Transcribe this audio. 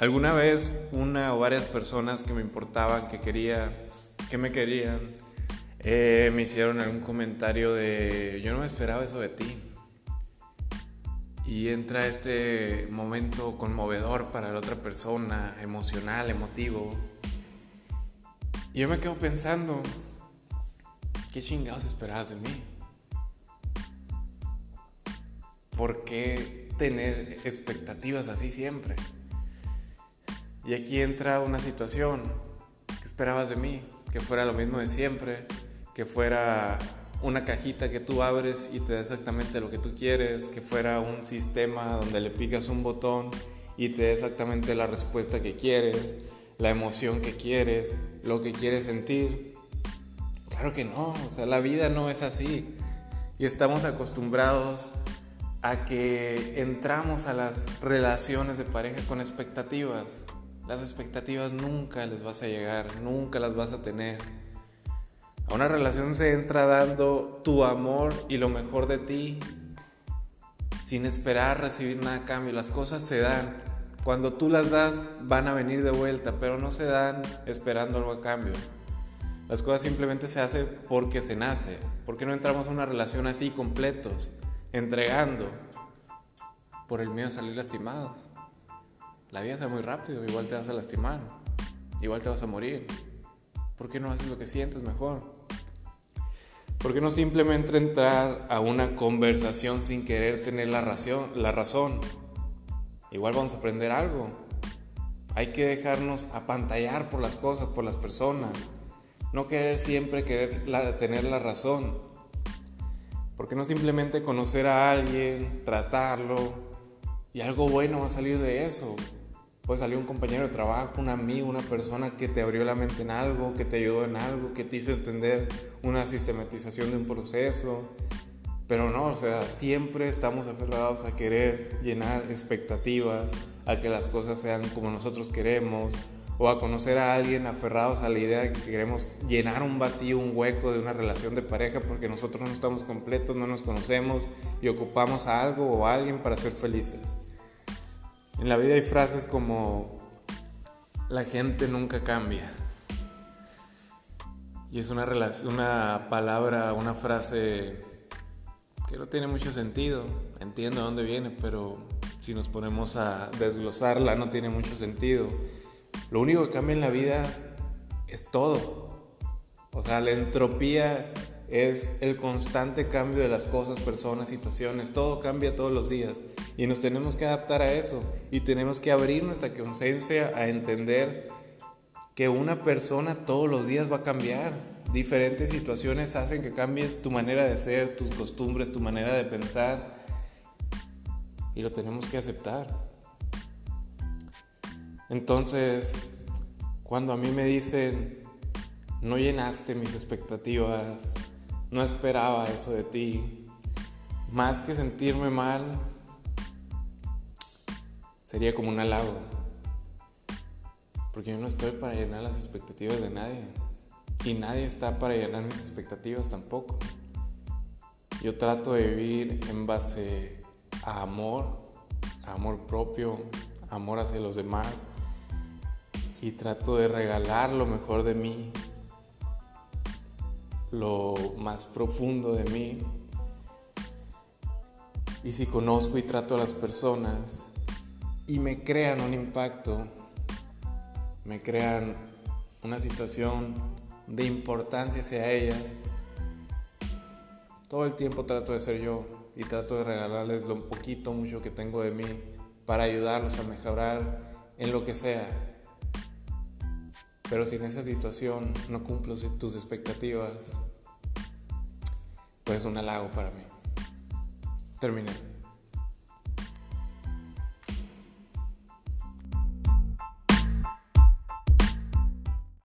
Alguna vez una o varias personas que me importaban, que quería, que me querían, eh, me hicieron algún comentario de yo no me esperaba eso de ti. Y entra este momento conmovedor para la otra persona, emocional, emotivo. Y yo me quedo pensando, ¿qué chingados esperabas de mí? ¿Por qué tener expectativas así siempre? Y aquí entra una situación. ¿Qué esperabas de mí? Que fuera lo mismo de siempre, que fuera una cajita que tú abres y te da exactamente lo que tú quieres, que fuera un sistema donde le picas un botón y te da exactamente la respuesta que quieres, la emoción que quieres, lo que quieres sentir. Claro que no, o sea, la vida no es así. Y estamos acostumbrados a que entramos a las relaciones de pareja con expectativas. Las expectativas nunca les vas a llegar, nunca las vas a tener. A una relación se entra dando tu amor y lo mejor de ti sin esperar recibir nada a cambio. Las cosas se dan. Cuando tú las das van a venir de vuelta, pero no se dan esperando algo a cambio. Las cosas simplemente se hacen porque se nace. porque no entramos a una relación así completos, entregando por el miedo a salir lastimados? La vida se va muy rápido, igual te vas a lastimar, igual te vas a morir. ¿Por qué no haces lo que sientes mejor? ¿Por qué no simplemente entrar a una conversación sin querer tener la razón? La razón? Igual vamos a aprender algo. Hay que dejarnos apantallar por las cosas, por las personas. No querer siempre querer tener la razón. ¿Por qué no simplemente conocer a alguien, tratarlo y algo bueno va a salir de eso? Puede salir un compañero de trabajo, un amigo, una persona que te abrió la mente en algo, que te ayudó en algo, que te hizo entender una sistematización de un proceso. Pero no, o sea, siempre estamos aferrados a querer llenar expectativas, a que las cosas sean como nosotros queremos, o a conocer a alguien aferrados a la idea de que queremos llenar un vacío, un hueco de una relación de pareja porque nosotros no estamos completos, no nos conocemos y ocupamos a algo o a alguien para ser felices. En la vida hay frases como la gente nunca cambia. Y es una, una palabra, una frase que no tiene mucho sentido. Entiendo de dónde viene, pero si nos ponemos a desglosarla no tiene mucho sentido. Lo único que cambia en la vida es todo. O sea, la entropía es el constante cambio de las cosas, personas, situaciones, todo cambia todos los días y nos tenemos que adaptar a eso y tenemos que abrir nuestra conciencia a entender que una persona todos los días va a cambiar. Diferentes situaciones hacen que cambies tu manera de ser, tus costumbres, tu manera de pensar y lo tenemos que aceptar. Entonces, cuando a mí me dicen, no llenaste mis expectativas, no esperaba eso de ti. Más que sentirme mal, sería como un halago. Porque yo no estoy para llenar las expectativas de nadie. Y nadie está para llenar mis expectativas tampoco. Yo trato de vivir en base a amor, a amor propio, amor hacia los demás. Y trato de regalar lo mejor de mí lo más profundo de mí. Y si conozco y trato a las personas y me crean un impacto, me crean una situación de importancia hacia ellas, todo el tiempo trato de ser yo y trato de regalarles lo poquito, mucho que tengo de mí para ayudarlos a mejorar en lo que sea. Pero si en esa situación no cumplo tus expectativas, pues es un halago para mí. Terminé.